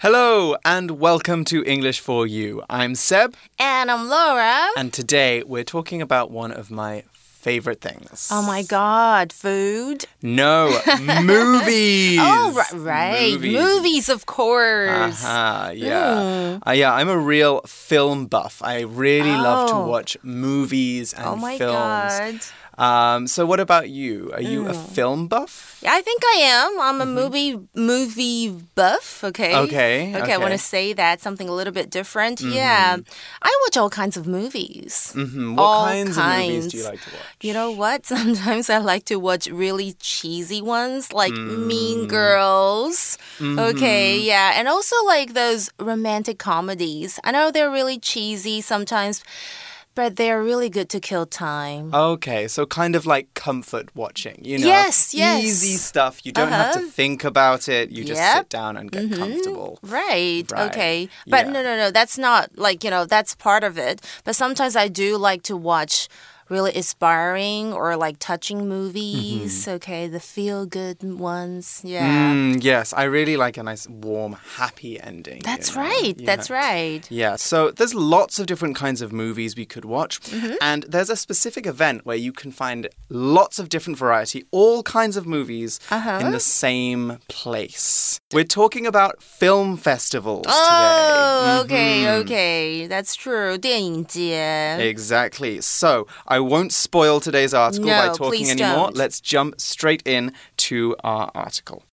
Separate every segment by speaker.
Speaker 1: Hello and welcome to English for You. I'm Seb.
Speaker 2: And I'm Laura.
Speaker 1: And today we're talking about one of my favorite things.
Speaker 2: Oh my god, food?
Speaker 1: No, movies.
Speaker 2: oh, right, right.
Speaker 1: Movies.
Speaker 2: movies. of course.
Speaker 1: Uh-huh, yeah. Uh, yeah, I'm a real film buff. I really love to
Speaker 2: Oh.
Speaker 1: watch movies and
Speaker 2: oh my
Speaker 1: films.
Speaker 2: god.
Speaker 1: Um, so what about you? Are you a
Speaker 2: Mm.
Speaker 1: film buff?
Speaker 2: Yeah, I think I am. I'm a movie movie buff. Okay.
Speaker 1: Mm-hmm. Okay,
Speaker 2: Okay. I want to say that something a little bit different. Yeah. I watch all kinds of movies.
Speaker 1: hmm What
Speaker 2: All
Speaker 1: kinds, of movies do you like to watch?
Speaker 2: You know what? Sometimes I like to watch really cheesy ones like
Speaker 1: Mm.
Speaker 2: Mean Girls. Okay,
Speaker 1: Mm-hmm.
Speaker 2: yeah. And also like those romantic comedies. I know they're really cheesy sometimes, but they're really good to kill time.
Speaker 1: Okay, so kind of like comfort watching, you know?
Speaker 2: Yes, yes.
Speaker 1: Easy stuff. You don't have to
Speaker 2: Uh-huh.
Speaker 1: think about it. You just
Speaker 2: Yep.
Speaker 1: sit down and get comfortable.
Speaker 2: Right.
Speaker 1: Right.
Speaker 2: Okay. But
Speaker 1: Yeah.
Speaker 2: no, no, no. That's not like, you know, that's part of it. But sometimes I do like to watch really inspiring or like touching movies. Okay. The feel good ones. Yeah.
Speaker 1: Mm, yes, I really like a nice, warm, happy ending. you
Speaker 2: That's
Speaker 1: know?
Speaker 2: right. That's
Speaker 1: Yeah.
Speaker 2: right.
Speaker 1: Yeah, so there's lots of different kinds of movies we could watch,
Speaker 2: Mm-hmm.
Speaker 1: and there's a specific event where you can find lots of different variety, all kinds of movies
Speaker 2: Uh-huh.
Speaker 1: in the same place. We're talking about film festivals
Speaker 2: Oh,
Speaker 1: today.
Speaker 2: okay,
Speaker 1: Mhm.
Speaker 2: okay. That's true. 电影节.
Speaker 1: Exactly. So I won't spoil today's article by talking anymore.
Speaker 2: don't.
Speaker 1: Let's jump straight in to our article.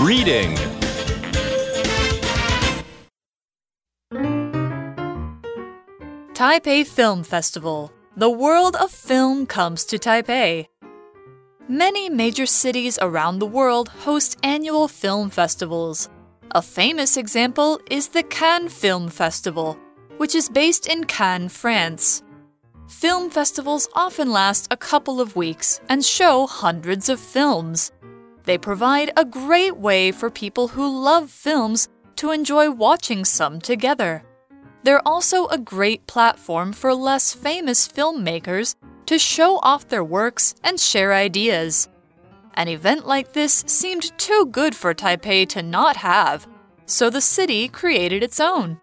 Speaker 3: Reading.
Speaker 4: Taipei Film Festival. The world of film comes to Taipei. Many major cities around the world host annual film festivals. A famous example is the Cannes Film Festival, which is based in Cannes, France. Film festivals often last a couple of weeks and show hundreds of films. They provide a great way for people who love films to enjoy watching some together. They're also a great platform for less famous filmmakers to show off their works and share ideas. An event like this seemed too good for Taipei to not have, so the city created its own.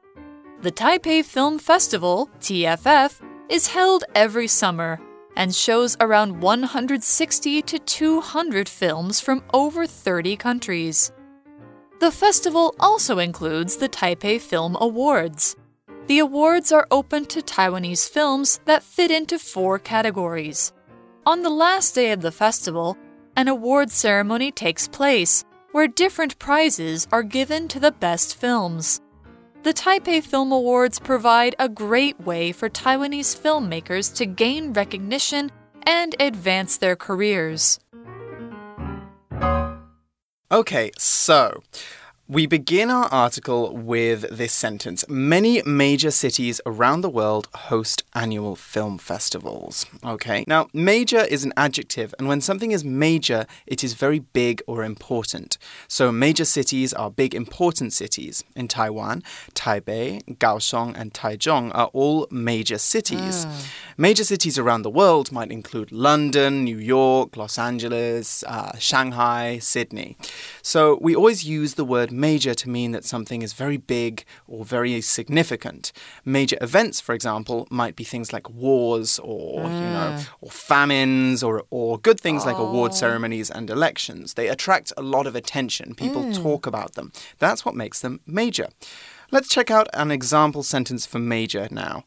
Speaker 4: The Taipei Film Festival, TFF, is held every summer and shows around 160 to 200 films from over 30 countries. The festival also includes the Taipei Film Awards. The awards are open to Taiwanese films that fit into four categories. On the last day of the festival, an award ceremony takes place where different prizes are given to the best films. The Taipei Film Awards provide a great way for Taiwanese filmmakers to gain recognition and advance their careers.
Speaker 1: Okay, so we begin our article with this sentence Many major cities around the world host annual film festivals. Okay, now major is an adjective, and when something is major, it is very big or important. So major cities are big, important cities. In Taiwan, Taipei, Kaohsiung, and Taichung are all major cities. Major cities around the world might include London, New York, Los Angeles, uh, Shanghai, Sydney. So we always use the word major to mean that something is very big or very significant. Major events, for example, might be things like wars or you know mm. or famines or or good things like award oh. ceremonies and elections. They attract a lot of attention. People mm. talk about them. That's what makes them major. Let's check out an example sentence for major now.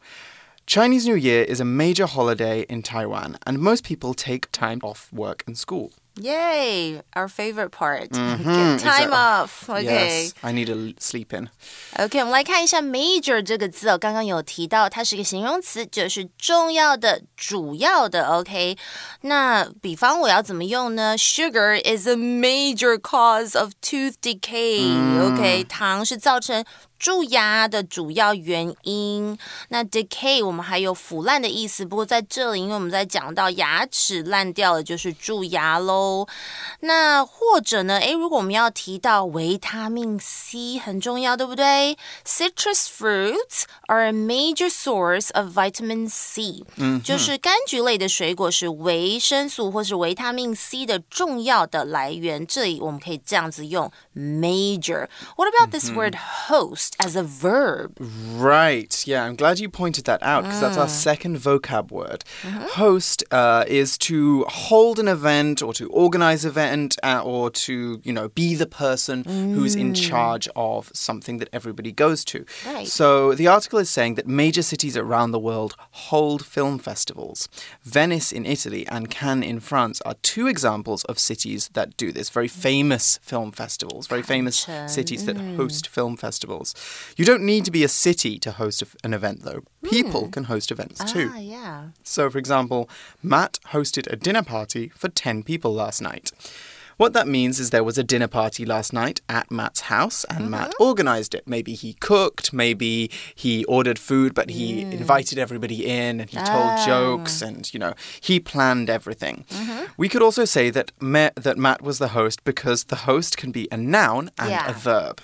Speaker 1: Chinese New Year is a major holiday in Taiwan, and most people take time off work and school.
Speaker 2: Yay! Our favorite part. Get time
Speaker 1: Mm-hmm, exactly.
Speaker 2: off. Okay.
Speaker 1: Yes, I need to l- sleep in.
Speaker 2: OK，我们来看一下 major 这个字哦，刚刚有提到，它是一个形容词，就是重要的、主要的。OK，那比方我要怎么用呢？Sugar is a major cause of tooth decay、OK，糖是造成 蛀牙的主要原因。那 decay 我们还有腐烂的意思，不过在这里，因为我们在讲到牙齿烂掉了，就是蛀牙喽。那或者呢？诶，如果我们要提到维他命 C 很重要，对不对？Citrus fruits are a major source of vitamin C，嗯，就是柑橘类的水果是维生素或是维他命 C 的重要的来源。这里我们可以这样子用 major。What about this word host As a verb?
Speaker 1: Right. Yeah, I'm glad you pointed that out because that's our second vocab word. Host uh, is to hold an event or to organize an event uh, or to, you know, be the person who's in charge of something that everybody goes to.
Speaker 2: Right.
Speaker 1: So the article is saying that major cities around the world hold film festivals. Venice in Italy and Cannes in France are two examples of cities that do this. Very famous film festivals, very famous cities that host film festivals. You don't need to be a city to host an event, though. People hmm. can host events ah, too.
Speaker 2: Ah, yeah.
Speaker 1: So, for example, Matt hosted a dinner party for 10 people last night. What that means is there was a dinner party last night at Matt's house and Matt mm-hmm. organized it. Maybe he cooked, maybe he ordered food, but he mm. invited everybody in and he told ah. jokes and, you know, he planned everything. Mm-hmm. We could also say that, that Matt was the host because the host can be a noun and
Speaker 2: Yeah.
Speaker 1: a verb.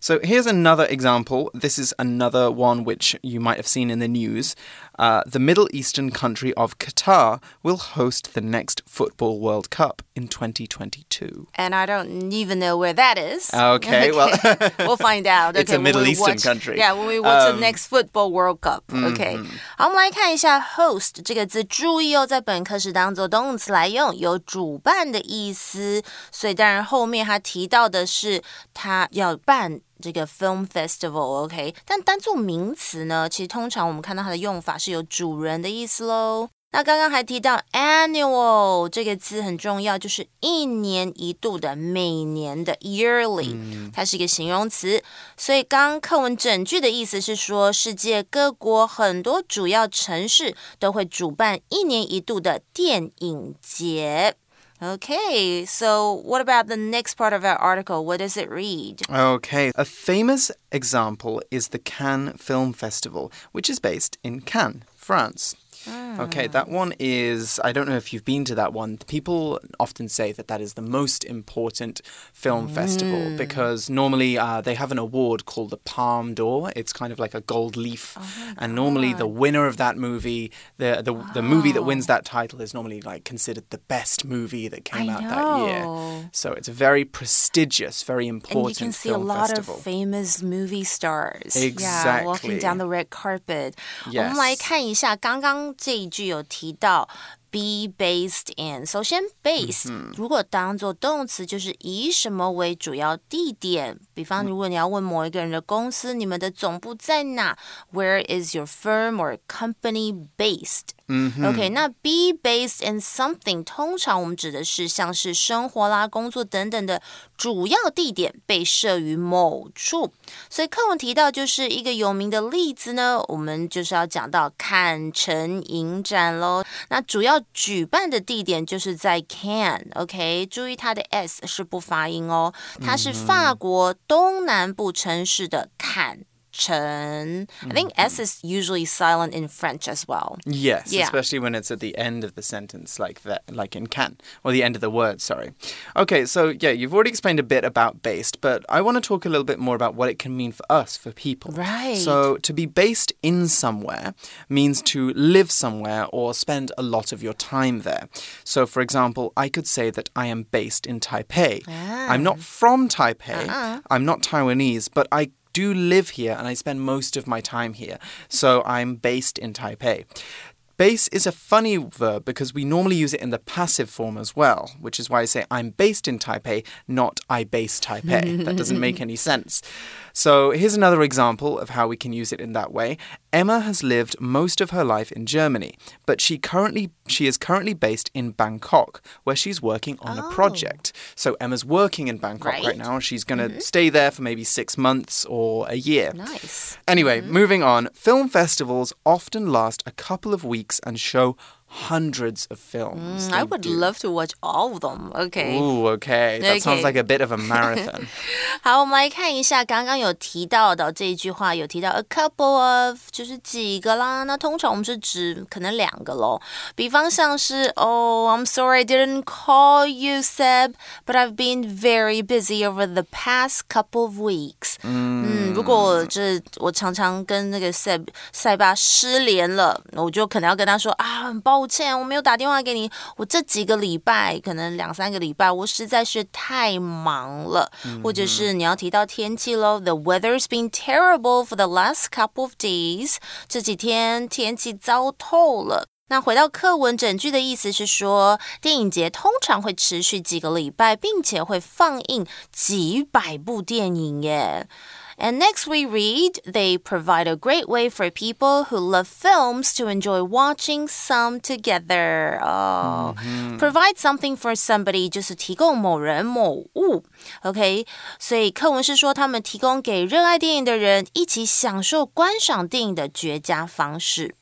Speaker 1: So here's another example. This is another one which you might have seen in the news. Uh, the Middle Eastern country of Qatar will host the next Football World Cup in 2022.
Speaker 2: And I don't even know where that is.
Speaker 1: Okay, well-
Speaker 2: we'll find out.
Speaker 1: It's a
Speaker 2: Okay, when
Speaker 1: Middle
Speaker 2: we
Speaker 1: Eastern
Speaker 2: watch-
Speaker 1: country.
Speaker 2: Yeah, when we watch the
Speaker 1: Um,
Speaker 2: next football World Cup. OK，、好，我们来看一下 host 这个字，注意哦，在本课是当做动词来用，有主办的意思。所以当然后面他提到的是他要办。 这个 film festival，OK，、但单做名词呢，其实通常我们看到它的用法是有主人的意思喽。那刚刚还提到 annual 这个字很重要，就是一年一度的、每年的 yearly，、它是一个形容词。所以刚刚课文整句的意思是说，世界各国很多主要城市都会主办一年一度的电影节。Okay, so what about the next part of our article? What does it read?
Speaker 1: Okay, a famous example is the Cannes Film Festival, which is based in Cannes, France. Okay, that ah. one is, I don't know if you've been to that one. People often say that that is the most important film mm. festival because normally uh, they have an award called the Palme d'Or. It's kind of like a gold leaf. Oh and normally the winner of that movie, the, the, wow. the movie that wins oh. that title is normally like considered the best movie that came
Speaker 2: I
Speaker 1: out know. that year. So it's a very prestigious, very important and
Speaker 2: you can see a lot
Speaker 1: festival.
Speaker 2: of famous movie stars. Exactly. Yeah, walking down the red carpet.
Speaker 1: Yes.
Speaker 2: 这一句有提到 be based in。首先，base、如果当做动词，就是以什么为主要地点。比方，如果你要问某一个人的公司，你们的总部在哪？Where is your firm or company based？OK，那 be based in something，通常我们指的是像是生活啦、工作等等的主要地点被设于某处。所以课文提到就是一个有名的例子呢，我们就是要讲到坎城影展喽。那主要举办的地点就是在 Cannes，OK，、注意它的 s 是不发音哦，它是法国东南部城市的坎。城. I think S mm-hmm. is usually silent in French as well.
Speaker 1: Yes,
Speaker 2: Yeah.
Speaker 1: especially when it's at the end of the sentence, like that, like in can, or the end of the word. Sorry. Okay, so yeah, you've already explained a bit about based, but I want to talk a little bit more about what it can mean for us, for people.
Speaker 2: Right.
Speaker 1: So to be based in somewhere means to live somewhere or spend a lot of your time there. So, for example, I could say that I am based in Taipei. I'm not ah. from Taipei. Uh-uh. I'm not Taiwanese, but I do live here and I spend most of my time here. So I'm based in Taipei. Base is a funny verb because we normally use it in the passive form as well, which is why I say I'm based in Taipei, not I base Taipei. that doesn't make any sense. So here's another example of how we can use it in that way. Emma has lived most of her life in Germany, but she currently she is currently based in Bangkok, where she's working on a project. Oh. So Emma's working in Bangkok right,
Speaker 2: Right.
Speaker 1: now. She's going to mm-hmm. stay there for maybe 6 months or a year.
Speaker 2: Nice.
Speaker 1: Anyway, mm-hmm. moving on. Film festivals often last a couple of weeks and show hundreds of films.
Speaker 2: Mm, I
Speaker 1: They
Speaker 2: would
Speaker 1: do.
Speaker 2: love to watch all of them. Okay.
Speaker 1: Ooh, okay. That sounds
Speaker 2: Okay.
Speaker 1: like a bit of a marathon.
Speaker 2: 好，我们来看一下刚刚有提到的这一句话，有提到 a couple of，就是几个啦。那通常我们是指可能两个咯。比方像是 Oh, I'm sorry I didn't call you, Seb, but I've been very busy over the past couple of weeks. 嗯，如果这我常常跟那个 Seb 塞巴失联了，我就可能要跟他说啊，很抱 歉，我没有打电话给你，我这几个礼拜，可能两三个礼拜，我实在是太忙了，或者是你要提到天气喽，The weather's been terrible for the last couple of days，这几天天气糟透了。那回到课文整句的意思是说，电影节通常会持续几个礼拜，并且会放映几百部电影耶。And next we read, they provide a great way for people who love films to enjoy watching some together. Oh, provide something for somebody 就是提供某人某物。OK，所以课文是说他们提供给热爱电影的人一起享受观赏电影的绝佳方式。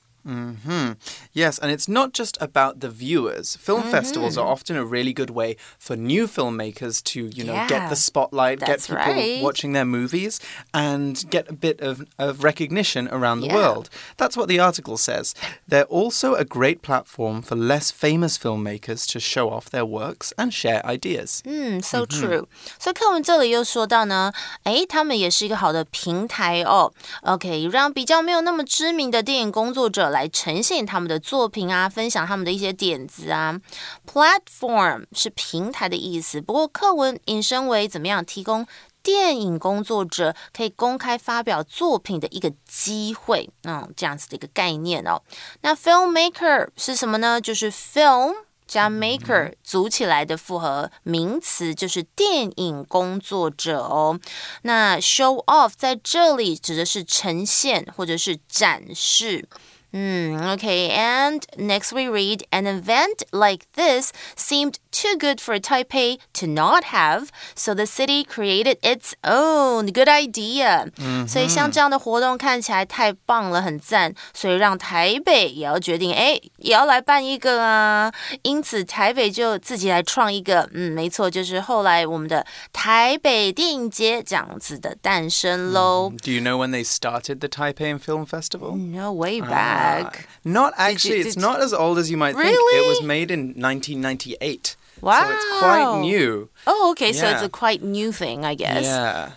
Speaker 1: Yes, and it's not just about the viewers. Film
Speaker 2: Mm-hmm.
Speaker 1: festivals are often a really good way for new filmmakers to, you know, get
Speaker 2: Yeah,
Speaker 1: the spotlight, get
Speaker 2: that's
Speaker 1: people
Speaker 2: right.
Speaker 1: watching their movies, and get a bit of, of recognition around the
Speaker 2: Yeah.
Speaker 1: world. That's what the article says. They're also a great platform for less famous filmmakers to show off their works and share ideas.
Speaker 2: 嗯，so true。所以课文这里又说到呢，诶，他们也是一个好的平台哦。OK，让比较没有那么知名的电影工作者 来呈现他们的作品啊，分享他们的一些点子啊。Platform 是平台的意思，不过课文引申为怎么样提供。电影工作者可以公开发表作品的一个机会，嗯，这样子的一个概念哦。那 filmmaker 是什么呢？就是 film 加 maker 组起来的复合名词，就是电影工作者哦。那 show off 在这里指的是呈现或者是展示。嗯，OK，and、next we read an event like this seemed too good for Taipei to not have, so the city created its own. Good idea. 所以像这样的活动看起来太棒了，很赞，所以让台北也要决定，哎，也要来办一个啊。因此台北就自己来创一个，嗯，没错，就是后来我们的台北电影节这样子的诞生喽。
Speaker 1: Do you know when they started the Taipei Film Festival?
Speaker 2: No way
Speaker 1: Ah,
Speaker 2: back.
Speaker 1: not actually. it's
Speaker 2: did-
Speaker 1: not as old as you might think. It
Speaker 2: Really?
Speaker 1: was made in 1998. So it's quite
Speaker 2: Wow.
Speaker 1: new.
Speaker 2: Oh, okay, so it's
Speaker 1: Yeah.
Speaker 2: a quite new thing, I guess.
Speaker 1: Yeah.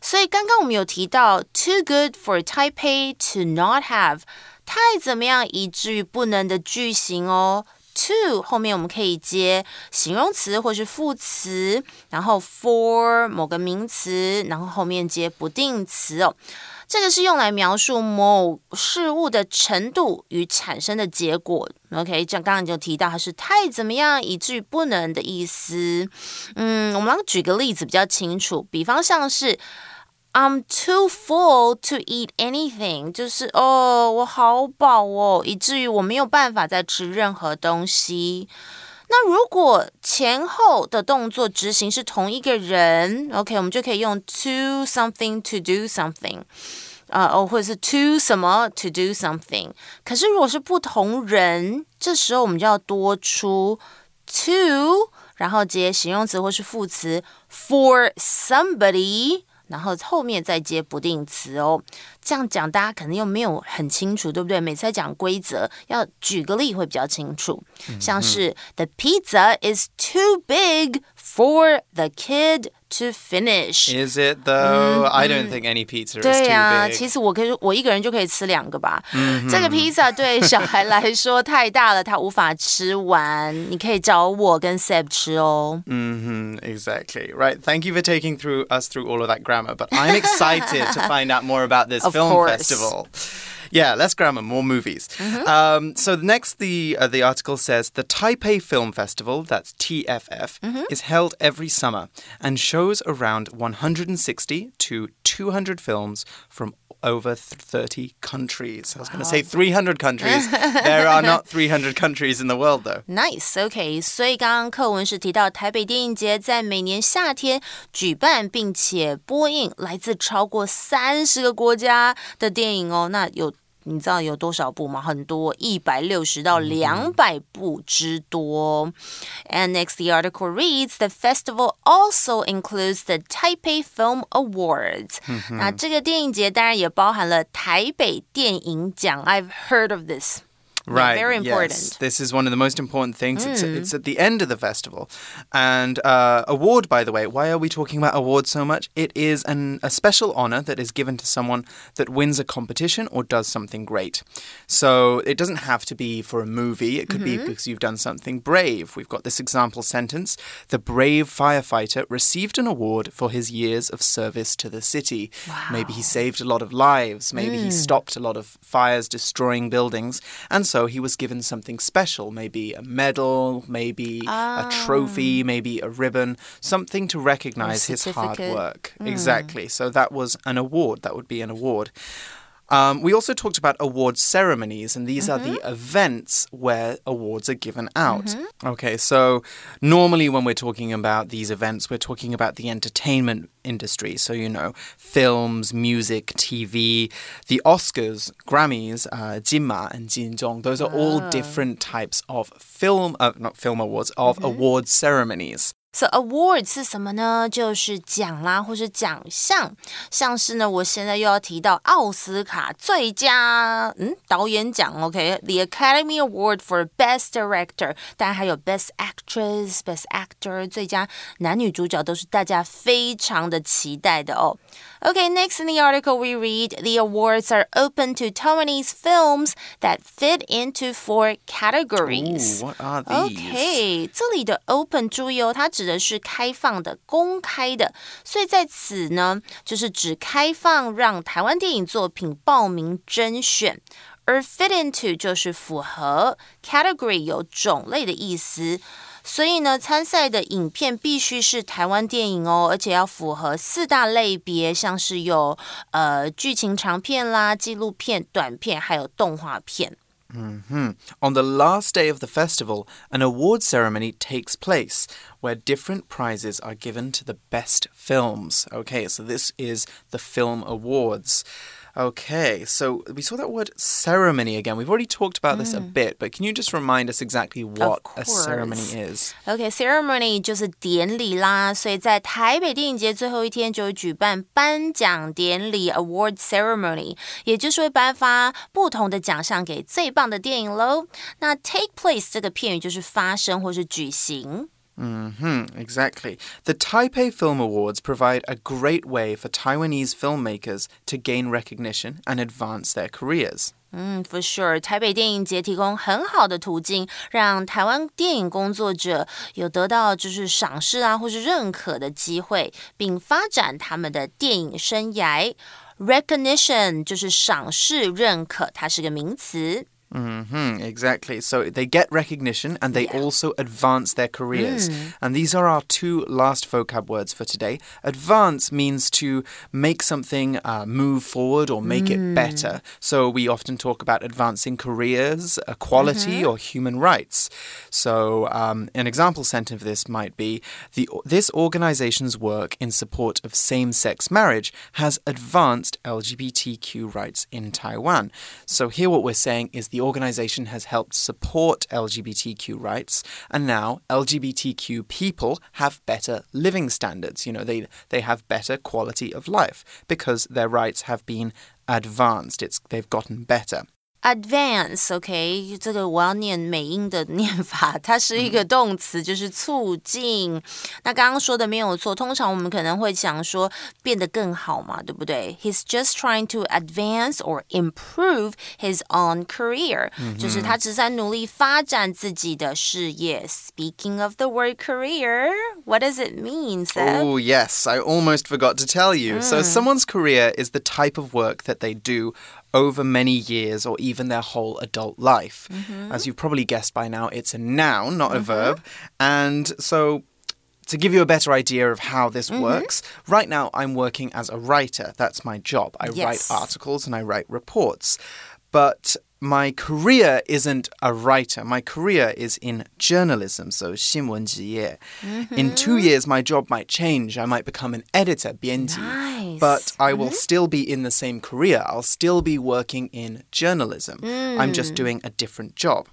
Speaker 2: 所以刚刚我们有提到 too good for Taipei to not have，太怎么样以至于不能的句型哦。to 后面我们可以接形容词或是副词，然后 for 某个名词，然后后面接不定词哦。 这个是用来描述某事物的程度与产生的结果。OK，这样刚刚就提到它是太怎么样以至于不能的意思。嗯，我们来举个例子比较清楚，比方像是。I'm too full to eat anything，就是哦，我好饱哦，以至于我没有办法再吃任何东西。那如果前后的动作执行是同一个人，OK，我们就可以用 to something to do something，啊、哦，或者是 to 什么 to do something。可是如果是不同人，这时候我们就要多出 to，然后接形容词或是副词 for somebody。然后后面再接不定词哦，这样讲大家可能又没有很清楚，对不对？每次在讲规则，要举个例会比较清楚。像是 The pizza is too big for the kid to finish。
Speaker 1: Is it though? I don't think any pizza is
Speaker 2: 对
Speaker 1: too
Speaker 2: 呀、
Speaker 1: big.
Speaker 2: 其实我可以，我一个人就可以吃两个吧。这个披萨对小孩来说太大了，他无法吃完。你可以找我跟 Seb 吃哦。
Speaker 1: hmm exactly. Right. Thank you for taking through us through all of that grammar. But I'm excited to find out more about this
Speaker 2: Of
Speaker 1: film
Speaker 2: course.
Speaker 1: festival. Yeah, less grammar, more movies.
Speaker 2: Mm-hmm.
Speaker 1: Um, so next, the uh, the article says the Taipei Film Festival, that's TFF,
Speaker 2: Mm-hmm.
Speaker 1: is held every summer and shows around 160 to 200 films from over th- 30 countries. I was going to say 300 countries. there are not 300 countries in the world, though.
Speaker 2: Nice，OK、所以刚刚课文是提到台北电影节在每年夏天举办，并且播映来自超过三十个国家的电影哦。那有 你知道有多少部吗？很多，一百六十到两百部之多。And next, the article reads: The festival also includes the Taipei Film Awards. 那这个电影节当然也包含了台北电影奖。I've heard of this.
Speaker 1: Right.
Speaker 2: very important.
Speaker 1: Yes. This is one of the most important things. It's,
Speaker 2: Mm.
Speaker 1: it's at the end of the festival. And uh, award, by the way, why are we talking about awards so much? It is an, a special honor that is given to someone that wins a competition or does something great. So it doesn't have to be for a movie, it could
Speaker 2: Mm-hmm.
Speaker 1: be because you've done something brave. We've got this example sentence The brave firefighter received an award for his years of service to the city. Maybe he saved a lot of lives, maybe
Speaker 2: Mm.
Speaker 1: he stopped a lot of fires destroying buildings, and so he was given something special maybe a medal, maybe a trophy, ah. maybe a ribbon, something to recognize his hard work. Hmm. Exactly. So that was an award. That would be an award. Um, we also talked about award ceremonies, and these are the events where awards are given out. Okay, so normally when we're talking about these events, we're talking about the entertainment industry. So, you know, films, music, TV, the Oscars, Grammys, uh, Jinma and Jinzhong, those are all different types of film, uh, not film awards, of award ceremonies.
Speaker 2: So award 是什么呢？就是奖啦，或是奖项。像是呢，我现在又要提到奥斯卡最佳嗯导演奖，OK，the Academy Award for Best Director，当然还有 Best Actress、Best Actor，最佳男女主角都是大家非常的期待的哦。Okay, next in the article we read the awards are open to Taiwanese films that fit into four categories.
Speaker 1: Ooh, what are these?
Speaker 2: OK，这里的 open 注意哦，它指 的是开放的、公开的，所以在此呢，就是指开放让台湾电影作品报名甄选。而 fit into 就是符合，category 有种类的意思，所以呢，参赛的影片必须是台湾电影哦，而且要符合四大类别，像是有呃剧情长片啦、纪录片、短片，还有动画片。
Speaker 1: Hmm. On the last day of the festival, an award ceremony takes place where different prizes are given to the best films. Okay, so this is the Film Awards. Okay, so we saw that word ceremony again. We've already talked about this a bit, but can you just remind us exactly what a ceremony
Speaker 2: course.
Speaker 1: is?
Speaker 2: OK，ceremony、就是典礼啦，所以在台北电影节最后一天就会举办颁奖典礼 （award ceremony），也就是会颁发不同的奖项给最棒的电影喽。那 take place 这个片语就是发生或是举行。
Speaker 1: Hmm, exactly. The Taipei Film Awards provide a great way for Taiwanese filmmakers to gain recognition and advance their careers.
Speaker 2: 嗯，for sure，台北电影节提供很好的途径，让台湾电影工作者有得到就是赏识啊，或是认可的机会，并发展他们的电影生涯。Recognition 就是赏识、认可，它是个名词。
Speaker 1: Hmm exactly. So they get recognition and they
Speaker 2: Yeah.
Speaker 1: also advance their careers. And these are our two last vocab words for today. Advance means to make something uh, move forward or make it better. So we often talk about advancing careers, equality, or human rights. So um, an example sentence of this might be the this organization's work in support of same-sex marriage has advanced LGBTQ rights in Taiwan. So here what we're saying is the organization has helped support LGBTQ rights and now LGBTQ people have better living standards. You know, they they have better quality of life because their rights have been advanced. It's they've gotten better
Speaker 2: Advance，OK，、这个我要念美音的念法，它是一个动词，就是促进。那刚刚说的没有错，通常我们可能会想说变得更好嘛，对不对？He's just trying to advance or improve his own career，、就是他只是在努力发展自己的事业。Speaking of the word career，what does it mean, Seth?
Speaker 1: Oh, yes, I almost forgot to tell you. So, someone's career is the type of work that they do over many years or even their whole adult life. Mm-hmm. As you've probably guessed by now, it's a noun, not a mm-hmm. verb. And so, to give you a better idea of how this mm-hmm. works, right now I'm working as a writer. That's my job. I
Speaker 2: Yes.
Speaker 1: write articles and I write reports But my career isn't a writer. My career is in journalism, so 新闻职业. In two years, my job might change. I might become an editor, 编辑.
Speaker 2: Nice.
Speaker 1: but I will still be in the same career. I'll still be working in journalism. I'm just doing a different job.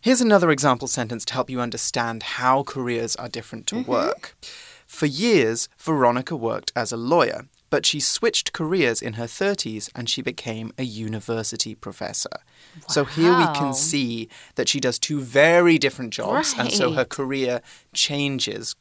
Speaker 1: Here's another example sentence to help you understand how careers are different to work. For years, Veronica worked as a lawyer, but she switched careers in her 30s and she became a university professor. So here we can
Speaker 2: Wow.
Speaker 1: see that she does two very different jobs, and so her
Speaker 2: Right.
Speaker 1: career changes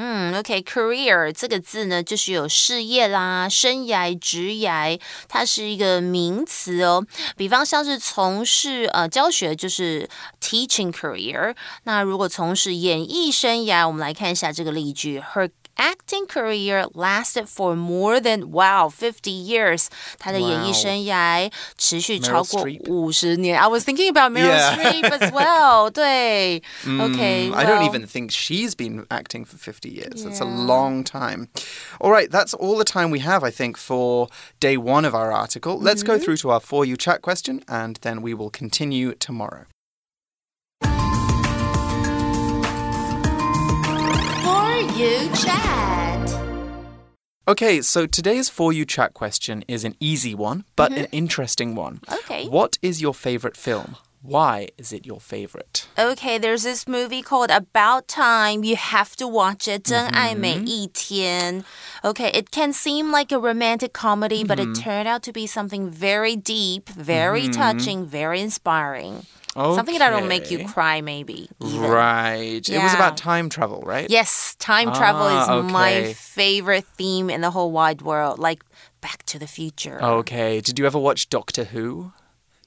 Speaker 2: 嗯，OK，career、这个字呢，就是有事业啦、生涯、职涯，它是一个名词哦。比方像是从事呃教学，就是 teaching career。那如果从事演艺生涯，我们来看一下这个例句：Her acting career lasted for more than wow fifty years。她的演艺
Speaker 1: Wow
Speaker 2: 生涯持续
Speaker 1: Meryl
Speaker 2: 超过
Speaker 1: Streep
Speaker 2: 五十年。I was thinking about Meryl
Speaker 1: Yeah.
Speaker 2: Streep as well 对。OK，
Speaker 1: I don't
Speaker 2: well-
Speaker 1: even think she's been acting for 50 years. It's a
Speaker 2: Yeah.
Speaker 1: long time. All right, that's all the time we have, I think, for day one of our article. Let's go through to our For You chat question and then we will continue tomorrow.
Speaker 2: You Chat.
Speaker 1: Okay, so today's For You Chat question is an easy one, but mm -hmm. an interesting one.
Speaker 2: Okay.
Speaker 1: What is your favorite film? Why is it your favorite?
Speaker 2: Okay, there's this movie called About Time. You have to watch it. Mm-hmm. Okay, it can seem like a romantic comedy, mm -hmm. but it mm-hmm. turned out to be something very deep, very mm -hmm. touching, very inspiring. Something that'll make you cry, maybe. even.
Speaker 1: Right. It was about time travel, right?
Speaker 2: Yes, time travel is
Speaker 1: Ah,
Speaker 2: my favorite theme in the whole wide world. Like Back to the Future.
Speaker 1: Okay. Did you ever watch Doctor Who?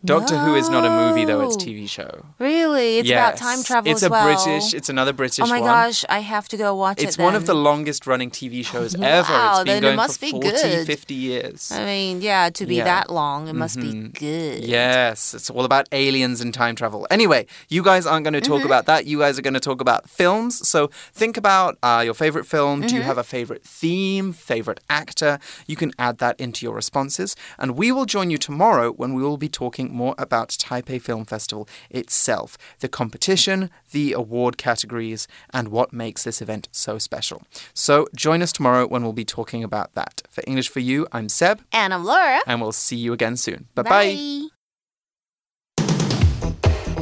Speaker 1: Doctor Who is not a movie though, it's
Speaker 2: No.
Speaker 1: TV show.
Speaker 2: Really? It's about time travel
Speaker 1: It's
Speaker 2: as
Speaker 1: a
Speaker 2: well.
Speaker 1: British, it's another British
Speaker 2: Oh my
Speaker 1: one.
Speaker 2: gosh, I have to go watch it.
Speaker 1: It's one of the longest running TV shows ever.
Speaker 2: Wow,
Speaker 1: It's been
Speaker 2: then it must
Speaker 1: for
Speaker 2: be
Speaker 1: 40,
Speaker 2: good.
Speaker 1: 50 years.
Speaker 2: I mean, yeah, to be
Speaker 1: Yeah.
Speaker 2: that long, it must be good.
Speaker 1: Yes, it's all about aliens and time travel. Anyway, you guys aren't going to
Speaker 2: Mm-hmm.
Speaker 1: talk about that. You guys are going to talk about films. So think about uh, your favorite film. Do you
Speaker 2: Mm-hmm.
Speaker 1: have a favorite theme, favorite actor? You can add that into your responses. And we will join you tomorrow when we will be talking more about Taipei Film Festival itself, the competition, the award categories, and what makes this event so special. So join us tomorrow when we'll be talking about that. For English for You, I'm Seb,
Speaker 2: And I'm Laura.
Speaker 1: and we'll see you again soon. Bye bye.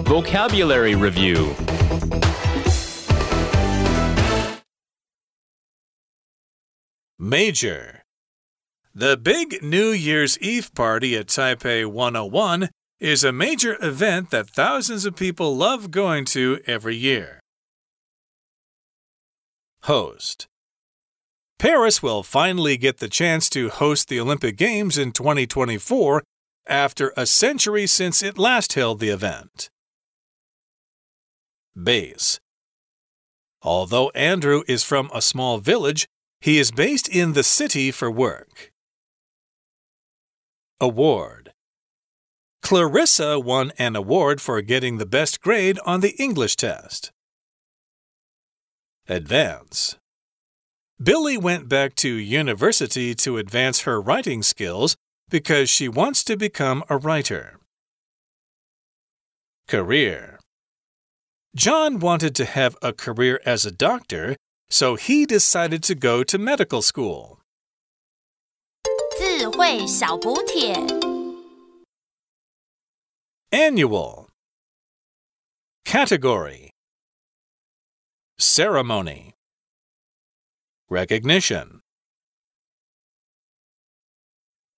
Speaker 3: Vocabulary Review
Speaker 5: Major. The big New Year's Eve party at Taipei 101 is a major event that thousands of people love going to every year. Host. Paris will finally get the chance to host the Olympic Games in 2024 after a century since it last held the event. Base. Although Andrew is from a small village, he is based in the city for work. Award Clarissa won an award for getting the best grade on the English test. Advance Billy went back to university to advance her writing skills because she wants to become a writer. Career John wanted to have a career as a doctor, so he decided to go to medical school.
Speaker 2: 智慧小补帖
Speaker 5: Annual. Category. Ceremony. Recognition